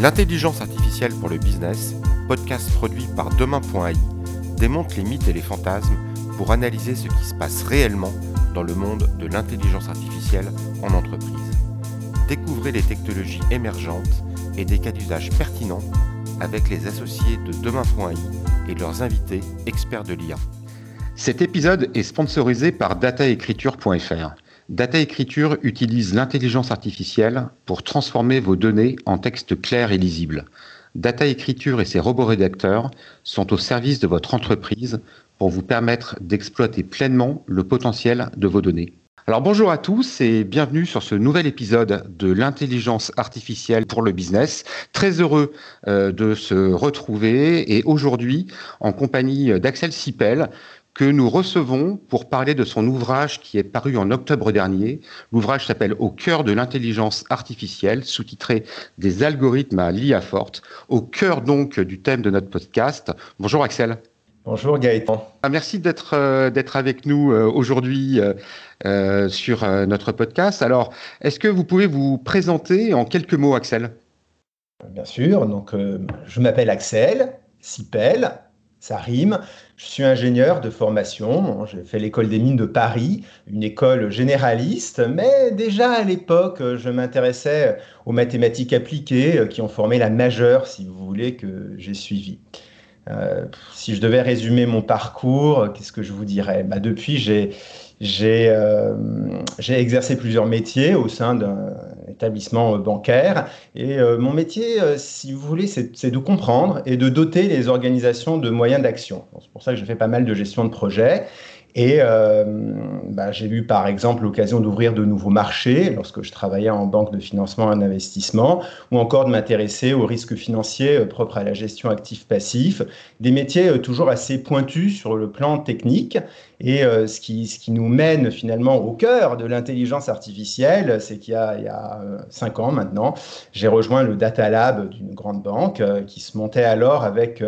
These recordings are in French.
L'intelligence artificielle pour le business, podcast produit par Demain.ai, démonte les mythes et les fantasmes pour analyser ce qui se passe réellement dans le monde de l'intelligence artificielle en entreprise. Découvrez les technologies émergentes et des cas d'usage pertinents avec les associés de Demain.ai et leurs invités experts de l'IA. Cet épisode est sponsorisé par dataécriture.fr. Data Écriture utilise l'intelligence artificielle pour transformer vos données en texte clair et lisible. Data Écriture et ses robots rédacteurs sont au service de votre entreprise pour vous permettre d'exploiter pleinement le potentiel de vos données. Alors bonjour à tous et bienvenue sur ce nouvel épisode de l'intelligence artificielle pour le business. Très heureux euh, de se retrouver et aujourd'hui en compagnie d'Axel Sipel, que nous recevons pour parler de son ouvrage qui est paru en octobre dernier. L'ouvrage s'appelle Au cœur de l'intelligence artificielle, sous-titré Des algorithmes à l'IA forte, au cœur donc du thème de notre podcast. Bonjour Axel. Bonjour Gaëtan. Ah, merci d'être euh, avec nous euh, aujourd'hui euh, sur notre podcast. Alors, est-ce que vous pouvez vous présenter en quelques mots, Axel? Bien sûr. Donc, je m'appelle Axel Sipel ça rime. Je suis ingénieur de formation. J'ai fait l'école des mines de Paris, une école généraliste, mais déjà à l'époque, je m'intéressais aux mathématiques appliquées euh, qui ont formé la majeure, si vous voulez, que j'ai suivi. Euh, si je devais résumer mon parcours, qu'est-ce que je vous dirais? Bah, Depuis, j'ai euh, j'ai exercé plusieurs métiers au sein d'un établissement bancaire. Et euh, mon métier, euh, si vous voulez, c'est de comprendre et de doter les organisations de moyens d'action. C'est pour ça que je fais pas mal de gestion de projet. Et euh, bah, j'ai eu par exemple l'occasion d'ouvrir de nouveaux marchés lorsque je travaillais en banque de financement et d'investissement, ou encore de m'intéresser aux risques financiers euh, propres à la gestion actif-passif, des métiers euh, toujours assez pointus sur le plan technique. Et ce, qui, ce qui nous mène finalement au cœur de l'intelligence artificielle, c'est qu'il y a, il y a cinq ans maintenant, j'ai rejoint le Data Lab d'une grande banque qui se montait alors avec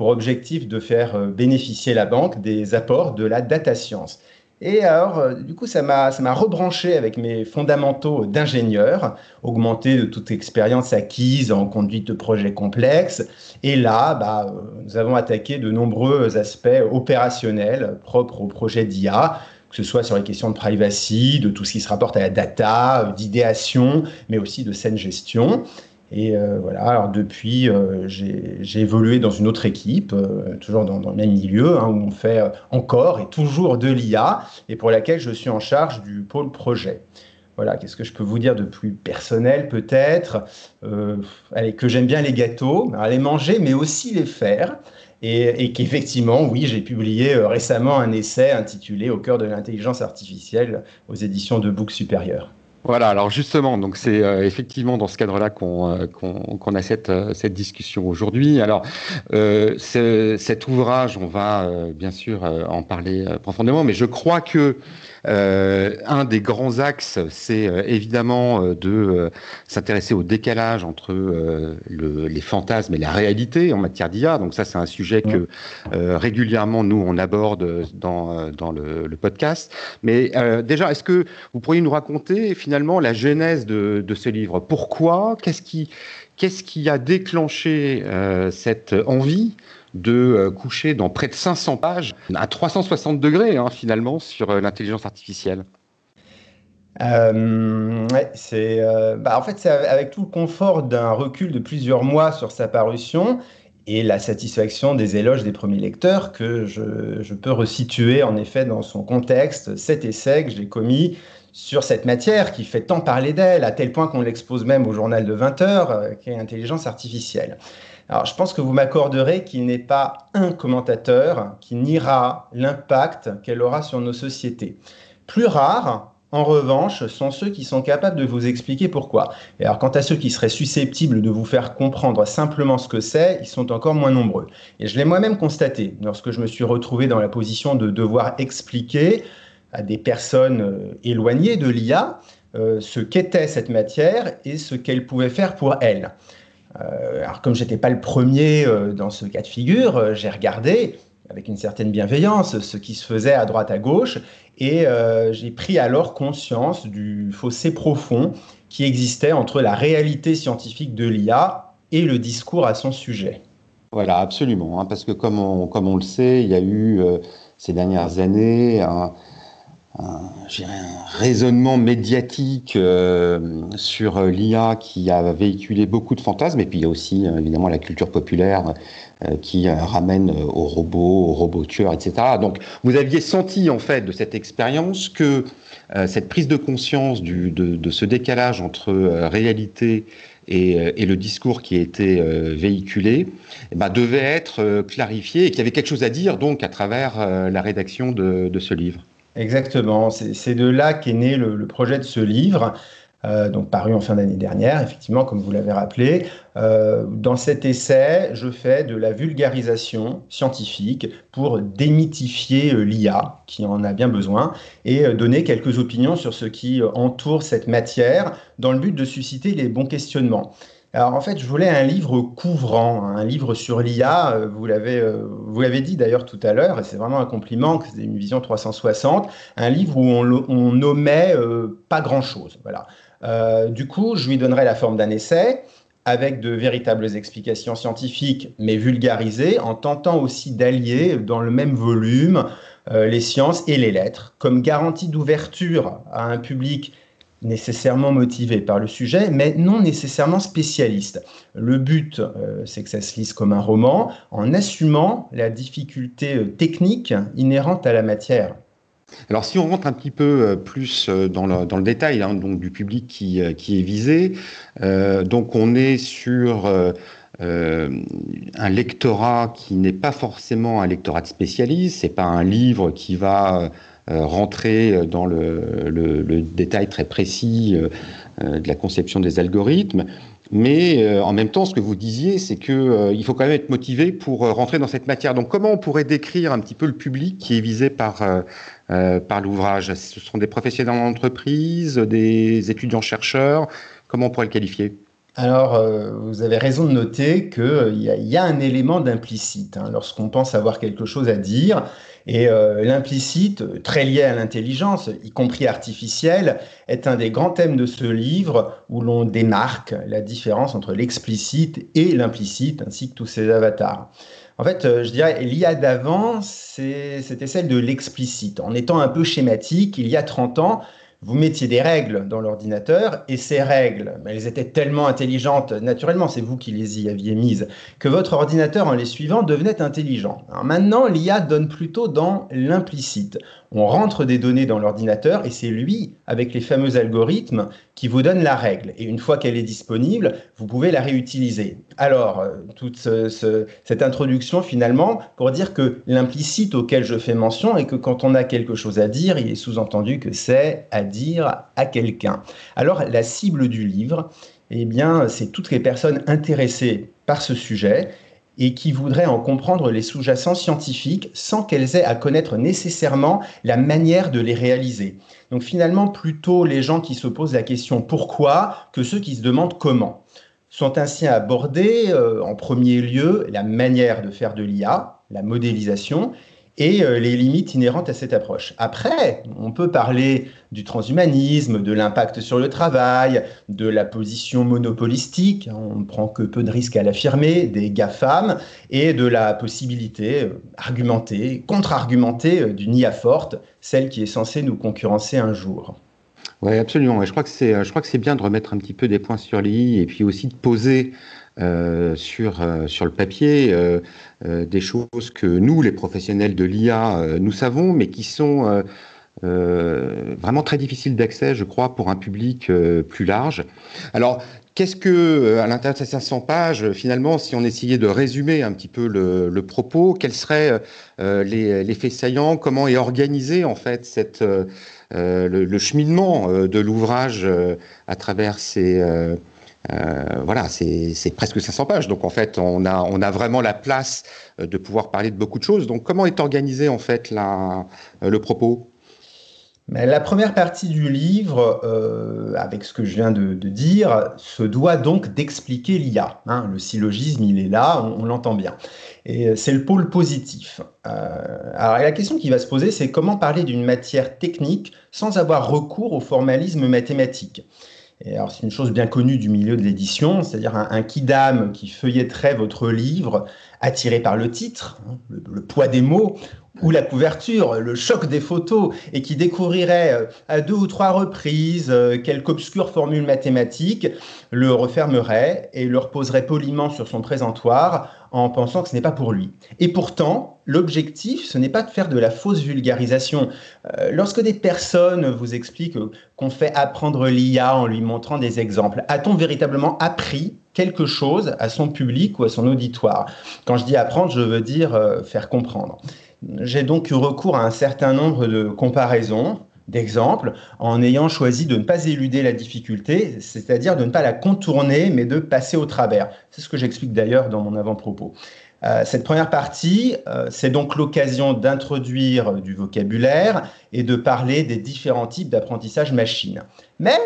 pour objectif de faire euh, bénéficier la banque des apports de la data science. Et alors, euh, du coup, ça m'a, rebranché avec mes fondamentaux d'ingénieur, augmenté de toute expérience acquise en conduite de projets complexes. Et là, bah, euh, nous avons attaqué de nombreux aspects opérationnels propres au projet d'IA, que ce soit sur les questions de privacy, de tout ce qui se rapporte à la data, d'idéation, mais aussi de saine gestion. Et euh, voilà, alors depuis, euh, j'ai évolué dans une autre équipe, euh, toujours dans, le même milieu, hein, où on fait encore et toujours de l'IA, et pour laquelle je suis en charge du pôle projet. Voilà, qu'est-ce que je peux vous dire de plus personnel peut-être? Allez, Que j'aime bien les gâteaux, les manger, mais aussi les faire. Et, et qu'effectivement, oui, j'ai publié récemment un essai intitulé Au cœur de l'intelligence artificielle aux éditions de Books Supérieurs. Voilà, alors justement, donc c'est euh, effectivement dans ce cadre-là qu'on euh, a cette, euh, cette discussion aujourd'hui. Alors, cet ouvrage, on va bien sûr en parler profondément, mais je crois que euh, un des grands axes, c'est euh, évidemment euh, de s'intéresser au décalage entre le, les fantasmes et la réalité en matière d'IA. Donc ça, c'est un sujet que régulièrement nous on aborde dans, dans le, le podcast. Mais déjà, est-ce que vous pourriez nous raconter finalement la genèse de, de ce livre? Pourquoi? Qu'est-ce qui Qu'est-ce qui a déclenché cette envie? De euh, coucher dans près de 500 pages à 360 degrés hein, finalement sur euh, l'intelligence artificielle. Euh, c'est, bah, en fait, c'est avec tout le confort d'un recul de plusieurs mois sur sa parution et la satisfaction des éloges des premiers lecteurs que je, je peux resituer en effet dans son contexte cet essai que j'ai commis sur cette matière qui fait tant parler d'elle, à tel point qu'on l'expose même au journal de 20 heures, qui est l'intelligence artificielle. Alors, je pense que vous m'accorderez qu'il n'est pas un commentateur qui niera l'impact qu'elle aura sur nos sociétés. Plus rares, en revanche, sont ceux qui sont capables de vous expliquer pourquoi. Et quant à ceux qui seraient susceptibles de vous faire comprendre simplement ce que c'est, ils sont encore moins nombreux. Et je l'ai moi-même constaté lorsque je me suis retrouvé dans la position de devoir expliquer à des personnes euh, éloignées de l'IA euh, ce qu'était cette matière et ce qu'elle pouvait faire pour elles. Euh, alors comme j'étais pas le premier euh, dans ce cas de figure, euh, j'ai regardé avec une certaine bienveillance ce qui se faisait à droite à gauche et j'ai pris alors conscience du fossé profond qui existait entre la réalité scientifique de l'IA et le discours à son sujet. Voilà, absolument, hein, parce que comme on, comme on le sait, il y a eu ces dernières années un, raisonnement médiatique euh, sur euh, l'IA qui a véhiculé beaucoup de fantasmes, et puis il y a aussi évidemment la culture populaire qui ramène aux robots, aux robots tueurs, etc. Donc vous aviez senti en fait de cette expérience que cette prise de conscience du, de, ce décalage entre réalité et, et, le discours qui a été véhiculé eh ben, devait être euh, clarifié et qu'il y avait quelque chose à dire donc à travers euh, la rédaction de, ce livre. Exactement, c'est de là qu'est né le, projet de ce livre. Euh, donc paru en fin d'année dernière, effectivement, comme vous l'avez rappelé. dans cet essai, je fais de la vulgarisation scientifique pour démythifier l'IA, qui en a bien besoin, et donner quelques opinions sur ce qui entoure cette matière, dans le but de susciter les bons questionnements. Alors en fait, je voulais un livre couvrant, un livre sur l'IA. Euh, vous l'avez, euh, vous l'avez dit d'ailleurs tout à l'heure, et c'est vraiment un compliment, que c'est une vision 360, un livre où on, on nommait euh, pas grand-chose. Voilà. du coup, je lui donnerai la forme d'un essai avec de véritables explications scientifiques, mais vulgarisées, en tentant aussi d'allier dans le même volume les sciences et les lettres, comme garantie d'ouverture à un public nécessairement motivé par le sujet, mais non nécessairement spécialiste. Le but, euh, c'est que ça se lise comme un roman, en assumant la difficulté euh, technique inhérente à la matière. Alors si on rentre un petit peu euh, plus dans le, dans le détail hein, donc, du public qui, qui est visé, donc on est sur un lectorat qui n'est pas forcément un lectorat de spécialiste, c'est pas un livre qui va rentrer dans le, détail très précis euh, de la conception des algorithmes. Mais euh, en même temps, ce que vous disiez, c'est qu'il il faut quand même être motivé pour rentrer dans cette matière. Donc, comment on pourrait décrire un petit peu le public qui est visé par, par l'ouvrage? Ce sont des professionnels en entreprise, des étudiants-chercheurs Comment on pourrait le qualifier? Alors, vous avez raison de noter qu'il y, y, a un élément d'implicite. Hein, lorsqu'on pense avoir quelque chose à dire, et euh, l'implicite, très lié à l'intelligence, y compris artificielle, est un des grands thèmes de ce livre où l'on démarque la différence entre l'explicite et l'implicite, ainsi que tous ces avatars. En fait, euh, je dirais, l'IA d'avant, c'était celle de l'explicite. En étant un peu schématique, il y a 30 ans, vous mettiez des règles dans l'ordinateur et ces règles, elles étaient tellement intelligentes, naturellement, c'est vous qui les y aviez mises, que votre ordinateur, en les suivant, devenait intelligent. Maintenant, l'IA donne plutôt dans l'implicite. On rentre des données dans l'ordinateur et c'est lui, avec les fameux algorithmes, qui vous donne la règle. Et une fois qu'elle est disponible, vous pouvez la réutiliser. Alors, euh, toute cette introduction, finalement, pour dire que l'implicite auquel je fais mention est que quand on a quelque chose à dire, il est sous-entendu que c'est à dire à quelqu'un. Alors, la cible du livre, eh bien, c'est toutes les personnes intéressées par ce sujet et qui voudraient en comprendre les sous-jacents scientifiques sans qu'elles aient à connaître nécessairement la manière de les réaliser. Donc finalement, plutôt les gens qui se posent la question pourquoi que ceux qui se demandent comment. Sont ainsi abordés euh, en premier lieu la manière de faire de l'IA, la modélisation, et euh, les limites inhérentes à cette approche. Après, on peut parler du transhumanisme, de l'impact sur le travail, de la position monopolistique, hein, on ne prend que peu de risques à l'affirmer, des GAFAM, et de la possibilité euh, argumentée, contre-argumentée euh, d'une IA forte, celle qui est censée nous concurrencer un jour. Oui, absolument. Je crois que c'est bien de remettre un petit peu des points sur l'I et puis aussi de poser euh, sur, euh, sur le papier euh, des choses que nous, les professionnels de l'IA, nous savons, mais qui sont vraiment très difficiles d'accès, je crois, pour un public plus large. Alors, Qu'est-ce que, à l'intérieur de ces 500 pages, finalement, si on essayait de résumer un petit peu le, propos, quels seraient les, les, faits saillants Comment est organisé en fait cette, le, le, cheminement de l'ouvrage à travers ces, euh, voilà, c'est presque 500 pages. Donc en fait, on a, vraiment la place euh, de pouvoir parler de beaucoup de choses. Donc comment est organisé en fait la, euh, le propos? La première partie du livre, avec ce que je viens de, dire, se doit donc d'expliquer l'IA. Hein. le syllogisme, il est là, on, l'entend bien. Et c'est le pôle positif. alors la question qui va se poser, c'est comment parler d'une matière technique sans avoir recours au formalisme mathématique? Alors, c'est une chose bien connue du milieu de l'édition, c'est-à-dire un, un kidam qui feuilletterait votre livre, attiré par le titre, hein, le, poids des mots, ou la couverture, le choc des photos, et qui découvrirait euh, à deux ou trois reprises euh, quelque obscure formule mathématique, le refermerait et le reposerait poliment sur son présentoir en pensant que ce n'est pas pour lui. Et pourtant, l'objectif, ce n'est pas de faire de la fausse vulgarisation. Euh, lorsque des personnes vous expliquent qu'on fait apprendre l'IA en lui montrant des exemples, a-t-on véritablement appris quelque chose à son public ou à son auditoire? Quand je dis apprendre, je veux dire faire comprendre. J'ai donc eu recours à un certain nombre de comparaisons d'exemples en ayant choisi de ne pas éluder la difficulté, c'est-à-dire de ne pas la contourner, mais de passer au travers. C'est ce que j'explique d'ailleurs dans mon avant-propos. Euh, cette première partie, euh, c'est donc l'occasion d'introduire du vocabulaire et de parler des différents types d'apprentissage machine. Mais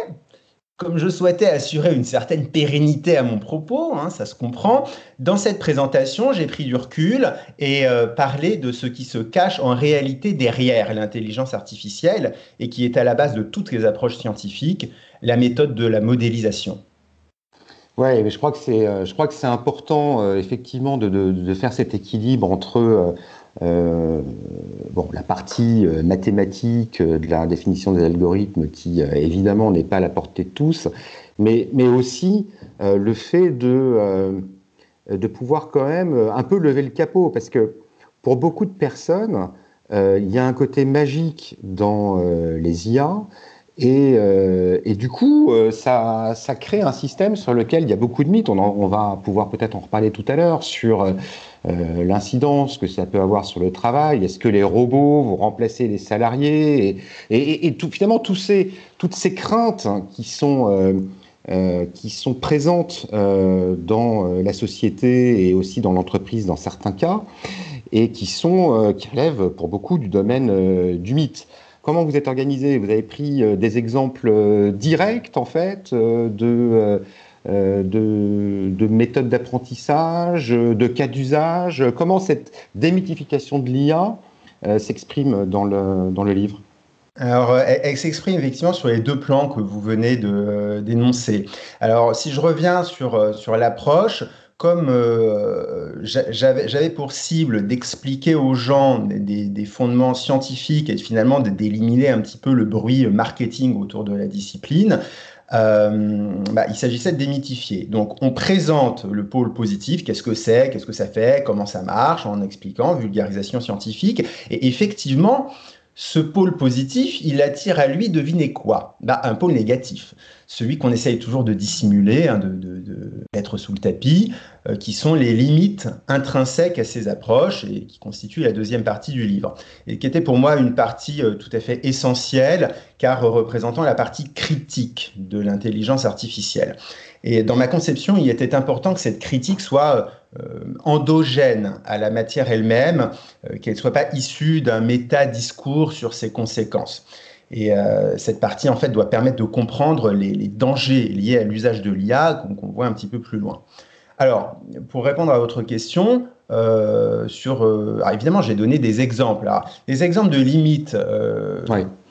comme je souhaitais assurer une certaine pérennité à mon propos, hein, ça se comprend, dans cette présentation, j'ai pris du recul et euh, parlé de ce qui se cache en réalité derrière l'intelligence artificielle et qui est à la base de toutes les approches scientifiques, la méthode de la modélisation. Oui, mais je crois que c'est, euh, important euh, effectivement de, faire cet équilibre entre bon, la partie euh, mathématique euh, de la définition des algorithmes qui évidemment n'est pas à la portée de tous, mais, mais aussi le fait de, de pouvoir quand même un peu lever le capot, parce que pour beaucoup de personnes, il y a un côté magique dans les IA, et, et, du coup, ça, ça, crée un système sur lequel il y a beaucoup de mythes. On, on va pouvoir peut-être en reparler tout à l'heure sur euh, l'incidence que ça peut avoir sur le travail. Est-ce que les robots vont remplacer les salariés Et, finalement, toutes ces craintes qui sont, euh, euh, qui sont présentes dans la société et aussi dans l'entreprise dans certains cas, et qui, sont, qui relèvent pour beaucoup du domaine du mythe. Comment vous êtes organisé? Vous avez pris des exemples directs, en fait, de euh, de, méthodes d'apprentissage, de cas d'usage Comment cette démythification de l'IA euh, s'exprime dans le, dans le livre? Alors, euh, elle, s'exprime effectivement sur les deux plans que vous venez d'énoncer. Alors, si je reviens sur, sur l'approche, comme j'avais pour cible d'expliquer aux gens des, des, fondements scientifiques et finalement d'éliminer un petit peu le bruit marketing autour de la discipline, euh, bah, il s'agissait de démythifier. Donc, on présente le pôle positif, qu'est-ce que c'est, qu'est-ce que ça fait, comment ça marche, en expliquant, vulgarisation scientifique. Et effectivement, ce pôle positif, il attire à lui, devinez quoi? Bah, Un pôle négatif, celui qu'on essaye toujours de dissimuler, hein, de, mettre sous le tapis, euh, qui sont les limites intrinsèques à ces approches et qui constituent la deuxième partie du livre. Et qui était pour moi une partie euh, tout à fait essentielle, car représentant la partie critique de l'intelligence artificielle. Et dans ma conception, il était important que cette critique soit euh, endogène à la matière elle-même, euh, qu'elle ne soit pas issue d'un méta-discours sur ses conséquences. Et euh, cette partie, en fait, doit permettre de comprendre les, dangers liés à l'usage de l'IA qu'on voit un petit peu plus loin. Alors, pour répondre à votre question, sur, évidemment, j'ai donné des exemples. des exemples de limites.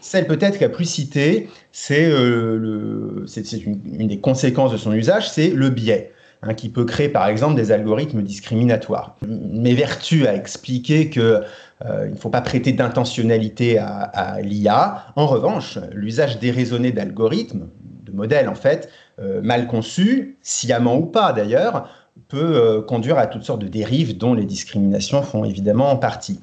Celle peut-être qu'a plus cité, c'est une, une, des conséquences de son usage, c'est le biais. Hein, qui peut créer par exemple des algorithmes discriminatoires. Mes vertus à expliquer que euh, ne faut pas prêter d'intentionnalité à, l'IA. En revanche, l'usage déraisonné d'algorithmes, de modèles en fait, euh, mal conçus, sciemment ou pas d'ailleurs, peut euh, conduire à toutes sortes de dérives dont les discriminations font évidemment en partie.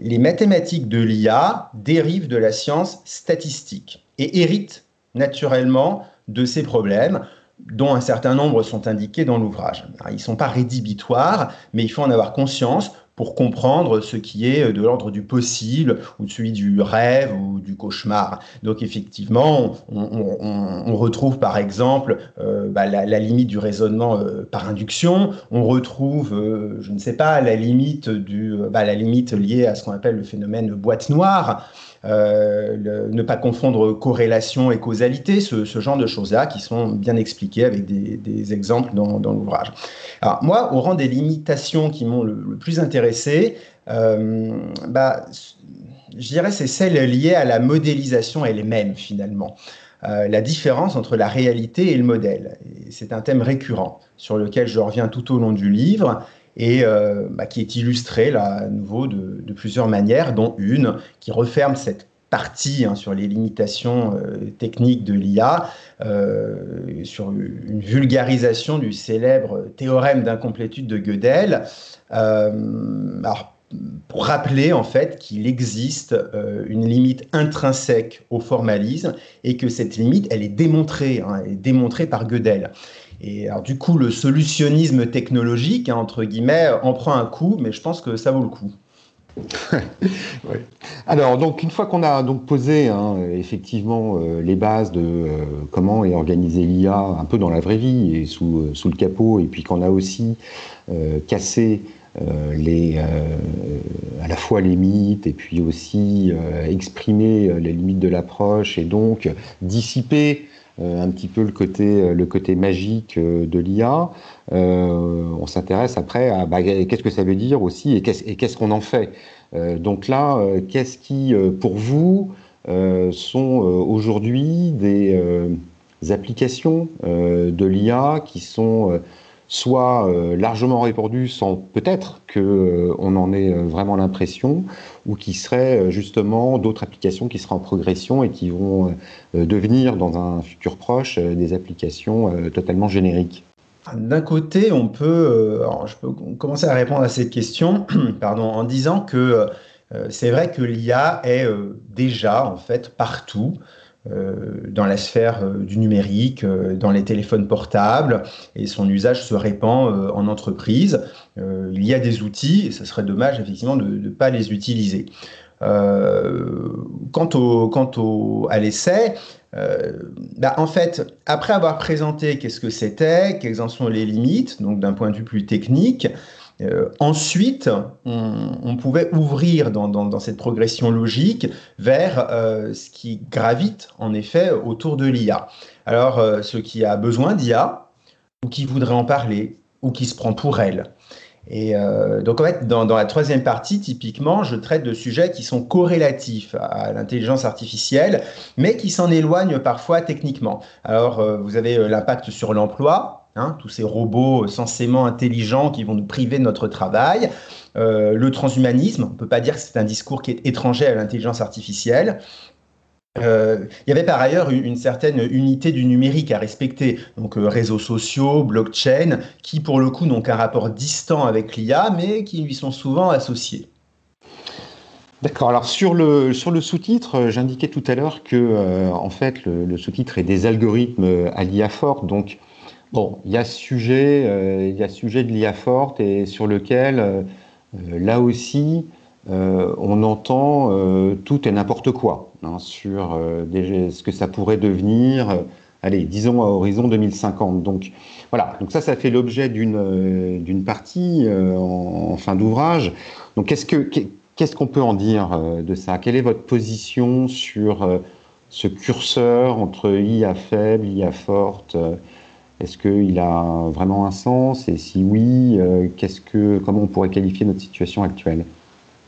Les mathématiques de l'IA dérivent de la science statistique et héritent naturellement de ces problèmes dont un certain nombre sont indiqués dans l'ouvrage. Ils ne sont pas rédhibitoires, mais il faut en avoir conscience pour comprendre ce qui est de l'ordre du possible ou de celui du rêve ou du cauchemar. Donc effectivement, on, retrouve par exemple euh, bah, la, limite du raisonnement euh, par induction, on retrouve, euh, je ne sais pas, la limite, du, bah, la limite liée à ce qu'on appelle le phénomène boîte noire. Euh, ne pas confondre corrélation et causalité, ce, genre de choses-là qui sont bien expliquées avec des, exemples dans, l'ouvrage. Alors moi, au rang des limitations qui m'ont le, plus intéressé, euh, bah, je dirais c'est celles liées à la modélisation elle-même finalement. la différence entre la réalité et le modèle. C'est un thème récurrent sur lequel je reviens tout au long du livre et bah, qui est illustré là à nouveau de, plusieurs manières, dont une qui referme cette partie hein, sur les limitations euh, techniques de l'IA, euh, sur une vulgarisation du célèbre théorème d'incomplétude de Gödel. Euh, pour rappeler en fait qu'il existe une limite intrinsèque au formalisme et que cette limite, elle est démontrée, hein, est démontrée par Gödel. Et alors, du coup, le solutionnisme technologique, hein, entre guillemets, en prend un coup, mais je pense que ça vaut le coup. Alors, donc, une fois qu'on a donc posé hein, effectivement euh, les bases de euh, comment est organisée l'IA un peu dans la vraie vie et sous, euh, sous le capot, et puis qu'on a aussi cassé les, à la fois les mythes et puis aussi exprimé les limites de l'approche et donc dissiper un petit peu le côté, le côté magique de l'IA. on s'intéresse après à bah, qu'est-ce que ça veut dire aussi et qu'est-ce qu'on en fait. Euh, donc là, euh, qu'est-ce qui, euh, pour vous, sont aujourd'hui des applications de l'IA qui sont soit largement répandues sans peut-être qu'on en ait vraiment l'impression, ou qui seraient justement d'autres applications qui seraient en progression et qui vont devenir dans un futur proche des applications totalement génériques. D'un côté, on peut, euh, commencer à répondre à cette question en disant que euh, c'est vrai que l'IA est euh, déjà en fait partout dans la sphère du numérique, dans les téléphones portables, et son usage se répand en entreprise. il y a des outils, et ce serait dommage effectivement de ne pas les utiliser. quant, au, quant au, à l'essai, euh, bah, en fait, après avoir présenté qu'est-ce que c'était, quelles en sont les limites, donc d'un point de vue plus technique, euh, ensuite, on, pouvait ouvrir dans, cette progression logique vers euh, ce qui gravite en effet autour de l'IA. Alors, ceux qui a besoin d'IA, ou qui voudrait en parler, ou qui se prend pour elle. Et euh, donc, en fait, dans, la troisième partie, typiquement, je traite de sujets qui sont corrélatifs à l'intelligence artificielle, mais qui s'en éloignent parfois techniquement. Alors, euh, vous avez euh, l'impact sur l'emploi, hein, tous ces robots censément intelligents qui vont nous priver de notre travail. le transhumanisme, on ne peut pas dire que c'est un discours qui est étranger à l'intelligence artificielle. Euh, il y avait par ailleurs une, certaine unité du numérique à respecter, donc euh, réseaux sociaux, blockchain, qui pour le coup n'ont qu'un rapport distant avec l'IA, mais qui lui sont souvent associés. D'accord. Alors sur le le sous-titre, euh, j'indiquais tout à l'heure que en fait le, sous-titre est des algorithmes à l'IA forte. Donc bon, il y a sujet il y a sujet de l'IA forte et sur lequel là aussi euh, on entend euh, tout et n'importe quoi hein, sur euh, ce que ça pourrait devenir, allez, disons à horizon 2050. Donc voilà, donc ça, ça fait l'objet d'une partie en, fin d'ouvrage. Donc qu'est-ce qu'on peut en dire de ça? Quelle est votre position sur ce curseur entre IA faible, IA forte Est-ce qu'il a vraiment un sens? Et si oui, qu'est-ce que, comment on pourrait qualifier notre situation actuelle?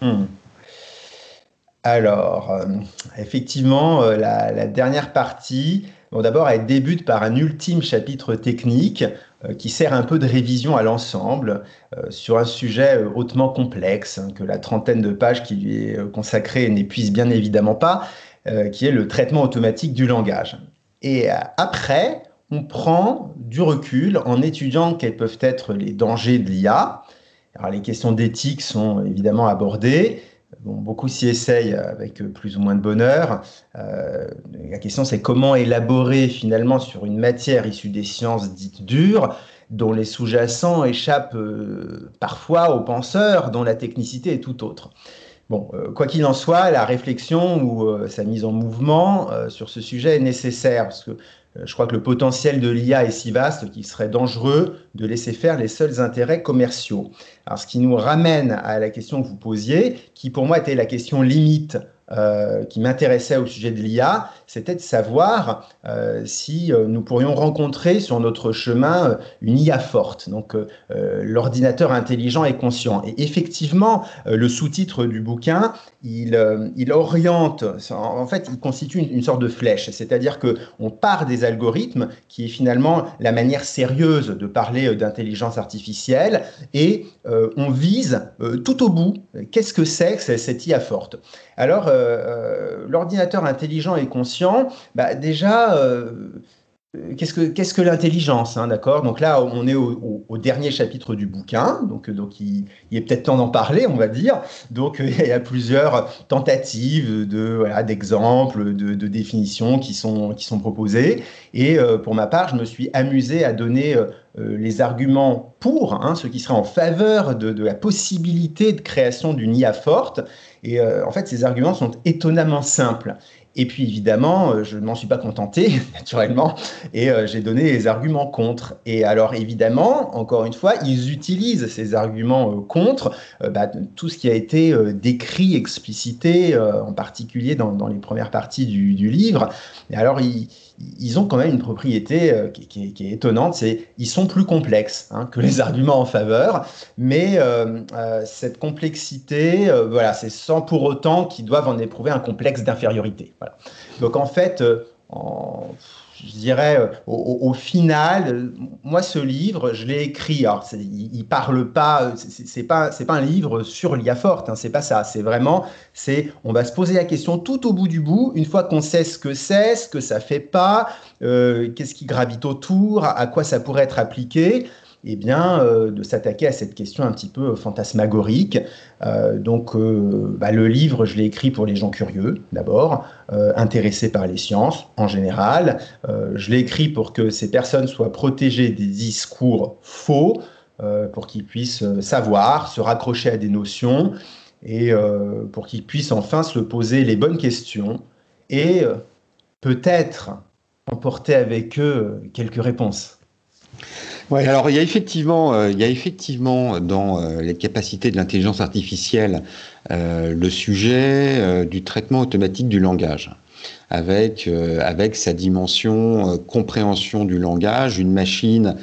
Hmm. Alors, euh, effectivement, euh, la, dernière partie, bon, d'abord, elle débute par un ultime chapitre technique euh, qui sert un peu de révision à l'ensemble sur un sujet hautement complexe hein, que la trentaine de pages qui lui est consacrée n'épuise bien évidemment pas, qui est le traitement automatique du langage. Et après, on prend du recul en étudiant quels peuvent être les dangers de l'IA, alors, les questions d'éthique sont évidemment abordées. Bon, beaucoup s'y essayent avec plus ou moins de bonheur. Euh, la question, c'est comment élaborer finalement sur une matière issue des sciences dites dures, dont les sous-jacents échappent euh, parfois aux penseurs, dont la technicité est tout autre. Bon, euh, quoi qu'il en soit, la réflexion ou sa mise en mouvement sur ce sujet est nécessaire, parce que je crois que le potentiel de l'IA est si vaste qu'il serait dangereux de laisser faire les seuls intérêts commerciaux. Alors, ce qui nous ramène à la question que vous posiez, qui pour moi était la question limite euh, qui m'intéressait au sujet de l'IA, c'était de savoir euh, si euh, nous pourrions rencontrer sur notre chemin une IA forte, donc l'ordinateur intelligent et conscient. Et effectivement, le sous-titre du bouquin, il, oriente, en fait, il constitue une, une sorte de flèche, c'est-à-dire que on part des algorithmes, qui est finalement la manière sérieuse de parler d'intelligence artificielle, et on vise tout au bout, qu'est-ce que c'est que cette IA forte? Alors, l'ordinateur intelligent et conscient, bah, déjà, euh, qu'est-ce que, l'intelligence hein, D'accord? Donc là, on est au, dernier chapitre du bouquin, donc, donc il, est peut-être temps d'en parler, on va dire. Donc il y a plusieurs tentatives d'exemples, de, définitions qui sont, proposées. Et euh, pour ma part, je me suis amusé à donner euh, les arguments pour, hein, ce qui serait en faveur de, la possibilité de création d'une IA forte. Et en fait, ces arguments sont étonnamment simples. Et puis évidemment, euh, je ne m'en suis pas contenté, naturellement, et euh, j'ai donné les arguments contre. Et alors évidemment, encore une fois, ils utilisent ces arguments euh, contre bah, tout ce qui a été décrit, explicité, en particulier dans, les premières parties du, du livre. Et alors, ils, ils ont quand même une propriété euh, qui, est étonnante, c'est ils sont plus complexes hein, que les arguments en faveur, mais euh, euh, cette complexité, voilà, c'est sans pour autant qu'ils doivent en éprouver un complexe d'infériorité. Donc en fait, en, je dirais, euh, au, final, moi, ce livre, je l'ai écrit. Alors, il, ne parle pas, c'est pas, pas un livre sur l'IA forte. Hein, c'est pas ça. C'est vraiment, on va se poser la question tout au bout du bout, une fois qu'on sait ce que c'est, ce que ça fait pas, euh, qu'est-ce qui gravite autour, à quoi ça pourrait être appliqué eh bien, euh, de s'attaquer à cette question un petit peu fantasmagorique. Euh, donc, euh, bah, le livre, je l'ai écrit pour les gens curieux, d'abord, intéressés par les sciences en général. je l'ai écrit pour que ces personnes soient protégées des discours faux, pour qu'ils puissent savoir, se raccrocher à des notions, et pour qu'ils puissent enfin se poser les bonnes questions, et peut-être emporter avec eux quelques réponses. Ouais, alors il y a effectivement, euh, il y a effectivement dans euh, les capacités de l'intelligence artificielle euh, le sujet du traitement automatique du langage, avec avec sa dimension compréhension du langage, une machine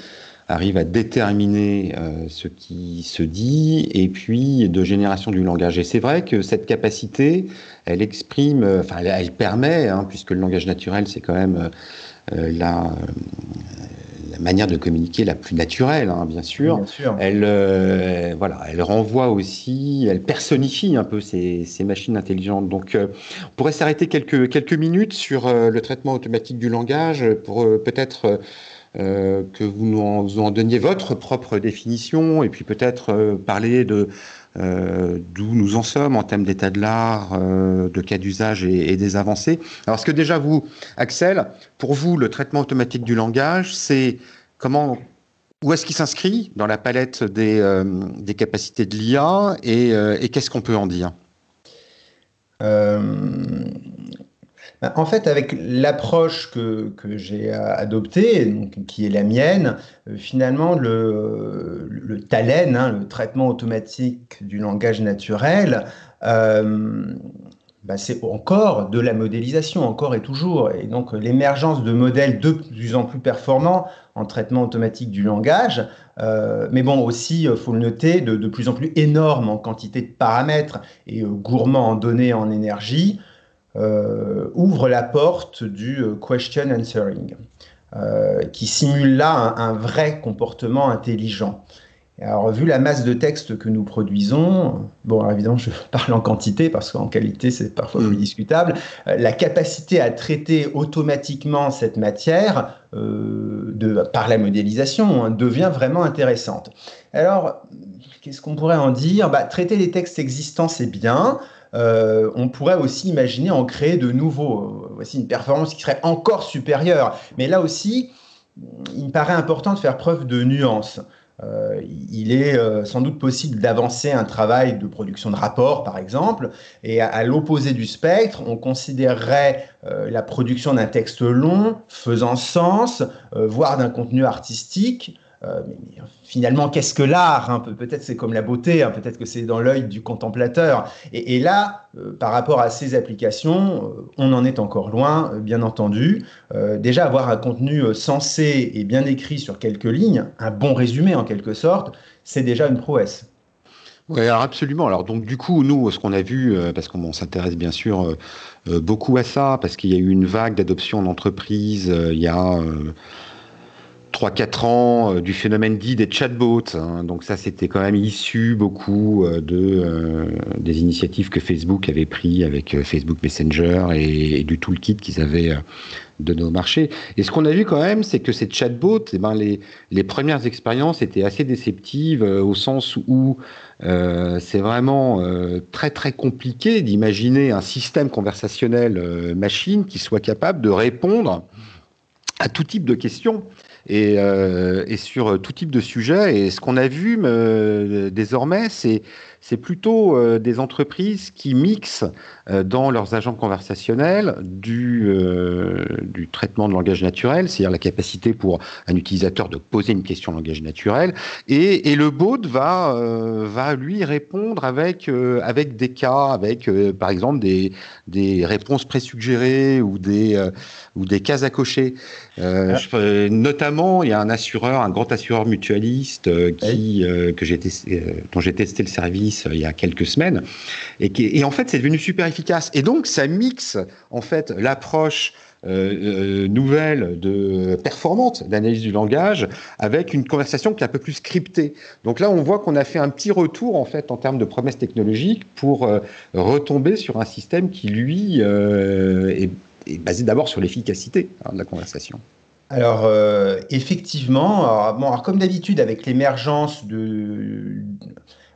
arrive à déterminer ce qui se dit et puis de génération du langage. Et c'est vrai que cette capacité, elle exprime, enfin elle, permet, hein, puisque le langage naturel c'est quand même la manière de communiquer la plus naturelle, hein, bien sûr. Elle, euh, voilà, elle renvoie aussi, elle personnifie un peu ces, machines intelligentes. Donc, euh, on pourrait s'arrêter quelques, quelques minutes sur euh, le traitement automatique du langage pour peut-être que vous nous en, donniez votre propre définition et puis peut-être parler de d'où nous en sommes en termes d'état de l'art, de cas d'usage et, des avancées. Alors, ce que déjà vous, Axel, pour vous, le traitement automatique du langage, c'est comment, où est-ce qu'il s'inscrit dans la palette des, euh, des capacités de l'IA et, euh, qu'est-ce qu'on peut en dire? Euh, en fait, avec l'approche que, que j'ai adoptée, qui est la mienne, finalement, le, le TALEN, hein, le traitement automatique du langage naturel, bah, c'est encore de la modélisation, encore et toujours. Et donc l'émergence de modèles de plus en plus performants en traitement automatique du langage, euh, mais bon aussi, il euh, faut le noter, de, plus en plus énorme en quantité de paramètres et euh, gourmand en données en énergie, ouvre la porte du question answering, qui simule là un vrai comportement intelligent. Alors, vu la masse de textes que nous produisons, bon, évidemment, je parle en quantité parce qu'en qualité, c'est parfois plus mm. discutable, euh, la capacité à traiter automatiquement cette matière euh, de, par la modélisation hein, devient vraiment intéressante. Alors, qu'est-ce qu'on pourrait en dire? Bah, Traiter les textes existants, c'est bien. Euh, on pourrait aussi imaginer en créer de nouveaux. Voici une performance qui serait encore supérieure. Mais là aussi, il me paraît important de faire preuve de nuance. Euh, il est euh, sans doute possible d'avancer un travail de production de rapports, par exemple, et à, l'opposé du spectre, on considérerait euh, la production d'un texte long, faisant sens, voire d'un contenu artistique, euh, mais, finalement, qu'est-ce que l'art hein? Peut-être c'est comme la beauté, hein, peut-être que c'est dans l'œil du contemplateur. Et, là, euh, par rapport à ces applications, euh, on en est encore loin, bien entendu. déjà, avoir un contenu sensé et bien écrit sur quelques lignes, un bon résumé en quelque sorte, c'est déjà une prouesse. Oui, absolument. Alors donc du coup, nous, ce qu'on a vu, parce qu'on s'intéresse bien sûr beaucoup à ça, parce qu'il y a eu une vague d'adoption d'entreprise il y a 3-4 ans euh, du phénomène dit des chatbots. Hein. Donc ça, c'était quand même issu beaucoup euh, de, euh, des initiatives que Facebook avait pris avec Facebook Messenger et, du toolkit qu'ils avaient donné au marché. Et ce qu'on a vu quand même, c'est que ces chatbots, eh ben, les, les premières expériences étaient assez déceptives au sens où c'est vraiment très très compliqué d'imaginer un système conversationnel machine qui soit capable de répondre à tout type de questions et, euh, et, sur tout type de sujet. Et ce qu'on a vu euh, désormais, c'est c'est plutôt euh, des entreprises qui mixent euh, dans leurs agents conversationnels du, euh, du traitement de langage naturel, c'est-à-dire la capacité pour un utilisateur de poser une question en langage naturel, et, et le bot va, va lui répondre avec, avec des cas, avec par exemple des, des réponses présuggérées ou des, ou des cases à cocher. Je, notamment, il y a un assureur, un grand assureur mutualiste qui, que j'ai dont j'ai testé le service euh, il y a quelques semaines, et, et en fait c'est devenu super efficace. Et donc ça mixe en fait l'approche euh, euh, nouvelle de performante d'analyse du langage avec une conversation qui est un peu plus scriptée. Donc là, on voit qu'on a fait un petit retour en fait en termes de promesses technologiques pour retomber sur un système qui lui est, basé d'abord sur l'efficacité hein, de la conversation. Alors effectivement, comme d'habitude avec l'émergence de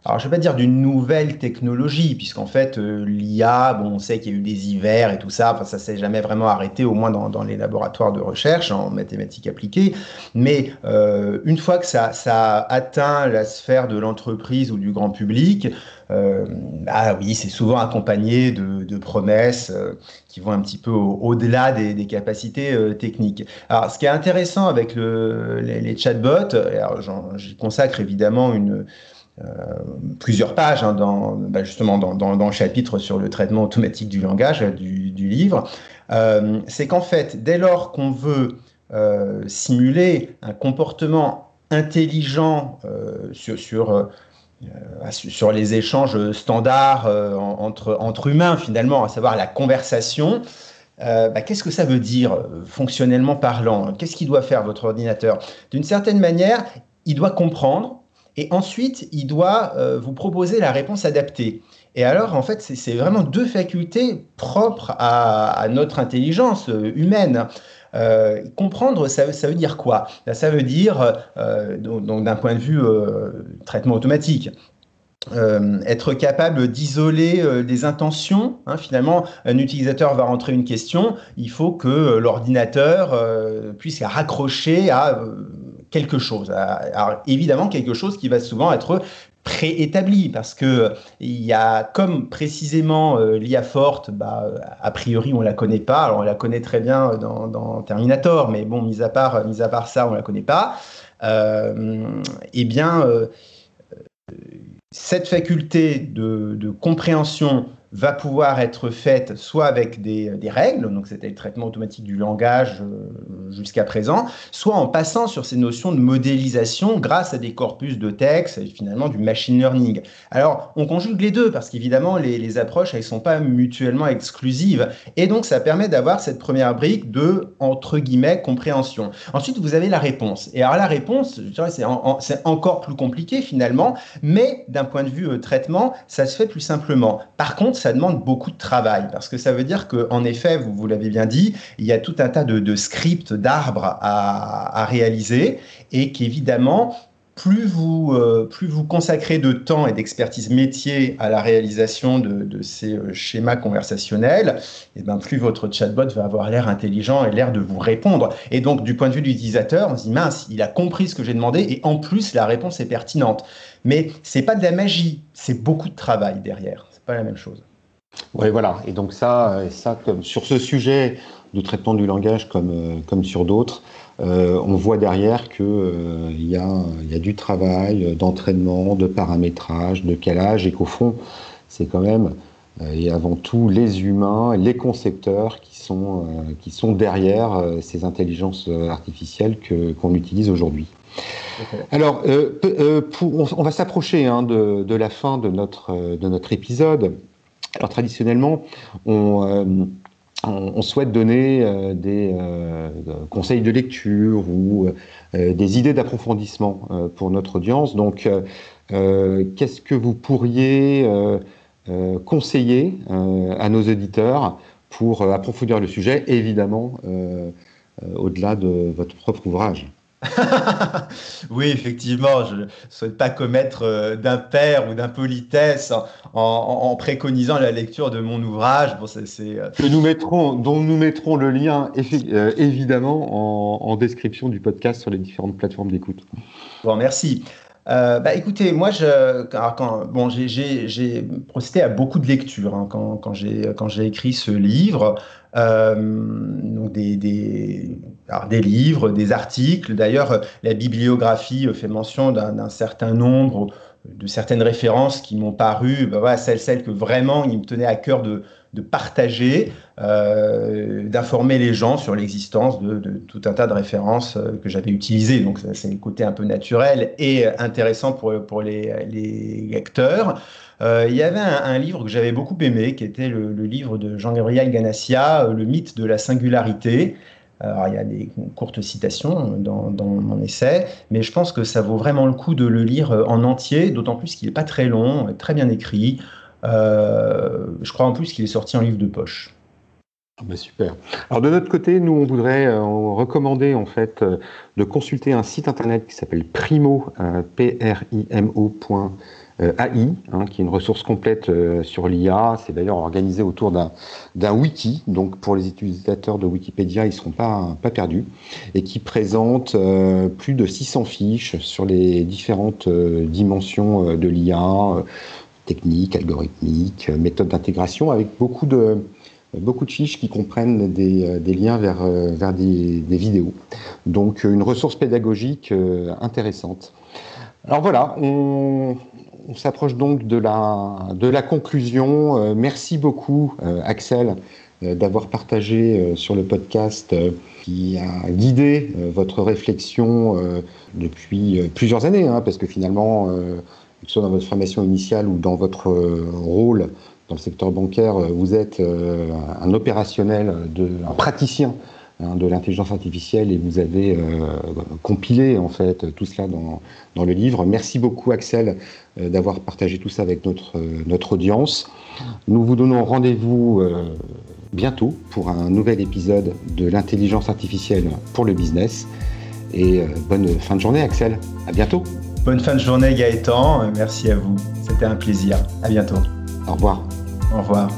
alors je ne vais pas dire d'une nouvelle technologie, puisqu'en fait, euh, l'IA, bon, on sait qu'il y a eu des hivers et tout ça, enfin, ça s'est jamais vraiment arrêté, au moins dans, dans, les laboratoires de recherche en mathématiques appliquées. Mais euh, une fois que ça, ça, atteint la sphère de l'entreprise ou du grand public, euh, ah oui, c'est souvent accompagné de, de promesses euh, qui vont un petit peu au-delà des, des, capacités euh, techniques. Alors, ce qui est intéressant avec le, les, les chatbots, j'y consacre évidemment une plusieurs pages hein, dans, bah, justement dans, dans, le chapitre sur le traitement automatique du langage euh, du, livre, euh, c'est qu'en fait, dès lors qu'on veut euh, simuler un comportement intelligent euh, sur, sur, sur, les échanges standards entre, entre humains, finalement, à savoir la conversation, bah, qu'est-ce que ça veut dire fonctionnellement parlant? Qu'est-ce qu'il doit faire votre ordinateur? D'une certaine manière, il doit comprendre et ensuite, il doit euh, vous proposer la réponse adaptée. Et alors, en fait, c'est vraiment deux facultés propres à, notre intelligence euh, humaine. Euh, comprendre, ça, veut dire quoi? Ça veut dire, donc, d'un point de vue traitement automatique, être capable d'isoler des intentions. Hein, finalement, un utilisateur va rentrer une question, il faut que l'ordinateur puisse la raccrocher à quelque chose. Alors, évidemment, quelque chose qui va souvent être préétabli parce que il y a comme précisément euh, l'IA forte, bah, a priori on la connaît pas. Alors on la connaît très bien dans, Terminator, mais bon, mis à part, mis à part ça, on la connaît pas. Euh, eh bien, euh, cette faculté de compréhension va pouvoir être faite soit avec des, des règles, donc c'était le traitement automatique du langage euh, jusqu'à présent, soit en passant sur ces notions de modélisation grâce à des corpus de texte et finalement du machine learning. Alors, on conjugue les deux parce qu'évidemment, les, les, approches, elles ne sont pas mutuellement exclusives. Et donc, ça permet d'avoir cette première brique de, entre guillemets, compréhension. Ensuite, vous avez la réponse. Et alors, la réponse, c'est en, encore plus compliqué finalement, mais d'un point de vue euh, traitement, ça se fait plus simplement. Par contre, ça demande beaucoup de travail parce que ça veut dire qu'en effet, vous, l'avez bien dit, il y a tout un tas de, scripts, d'arbres à, réaliser et qu'évidemment, plus vous, euh, plus vous consacrez de temps et d'expertise métier à la réalisation de, de ces euh, schémas conversationnels, et eh ben plus votre chatbot va avoir l'air intelligent et l'air de vous répondre. Et donc, du point de vue de l'utilisateur, on se dit mince, il a compris ce que j'ai demandé et en plus, la réponse est pertinente. Mais c'est pas de la magie, c'est beaucoup de travail derrière. C'est pas la même chose. Oui, voilà. Et donc ça, ça comme sur ce sujet de traitement du langage comme, comme sur d'autres, on voit derrière qu'il y, a, y a du travail d'entraînement, de paramétrage, de calage, et qu'au fond, c'est quand même et avant tout les humains, les concepteurs qui sont, qui sont derrière ces intelligences artificielles qu'on utilise aujourd'hui. Alors, euh, euh, on, va s'approcher hein, de, la fin de notre, euh, de notre épisode. Alors, traditionnellement, on, souhaite donner des conseils de lecture ou des idées d'approfondissement pour notre audience. Donc, qu'est-ce que vous pourriez conseiller à nos auditeurs pour approfondir le sujet, évidemment, au-delà de votre propre ouvrage? oui, effectivement, je ne souhaite pas commettre euh, d'impair ou d'impolitesse en, préconisant la lecture de mon ouvrage. Bon, c'est, euh, Que nous mettrons, dont nous mettrons le lien euh, évidemment en, description du podcast sur les différentes plateformes d'écoute. Bon, merci. Bah, écoutez, moi, bon, j'ai, procédé à beaucoup de lectures hein, quand, j'ai, écrit ce livre. Euh, donc des, livres, des articles. D'ailleurs, la bibliographie fait mention d'un certain nombre de certaines références qui m'ont paru, ben voilà, celles que vraiment il me tenait à cœur de, de partager, euh, d'informer les gens sur l'existence de, tout un tas de références euh, que j'avais utilisées. Donc c'est le côté un peu naturel et intéressant pour, pour les, lecteurs. Euh, il y avait un, livre que j'avais beaucoup aimé, qui était le, livre de Jean-Gabriel Ganassia, euh, Le mythe de la singularité. Alors, il y a des courtes citations dans, mon essai, mais je pense que ça vaut vraiment le coup de le lire euh, en entier, d'autant plus qu'il n'est pas très long, très bien écrit. Je crois en plus qu'il est sorti en livre de poche. Ah bah super. Alors de notre côté, nous on voudrait recommander en fait de consulter un site internet qui s'appelle primo, p r i m o euh, AI, hein, qui est une ressource complète euh, sur l'IA. C'est d'ailleurs organisé autour d'un wiki, donc pour les utilisateurs de Wikipédia, ils ne seront pas, pas perdus, et qui présente euh, plus de 600 fiches sur les différentes dimensions de l'IA, techniques, algorithmiques, méthodes d'intégration, avec beaucoup de, beaucoup de fiches qui comprennent des, des liens vers, vers des, vidéos. Donc une ressource pédagogique intéressante. Alors voilà, on, s'approche donc de la, de la conclusion. Euh, merci beaucoup, euh, Axel, euh, d'avoir partagé sur le podcast qui a guidé votre réflexion depuis plusieurs années, hein, parce que finalement, que ce soit dans votre formation initiale ou dans votre rôle dans le secteur bancaire, vous êtes un opérationnel, un praticien Hein, de l'intelligence artificielle et vous avez euh, compilé en fait tout cela dans, dans le livre. Merci beaucoup Axel euh, d'avoir partagé tout ça avec notre, euh, notre audience. Nous vous donnons rendez-vous bientôt pour un nouvel épisode de l'intelligence artificielle pour le business. Et bonne fin de journée Axel. À bientôt. Bonne fin de journée Gaëtan. Merci à vous. C'était un plaisir. À bientôt. Au revoir. Au revoir.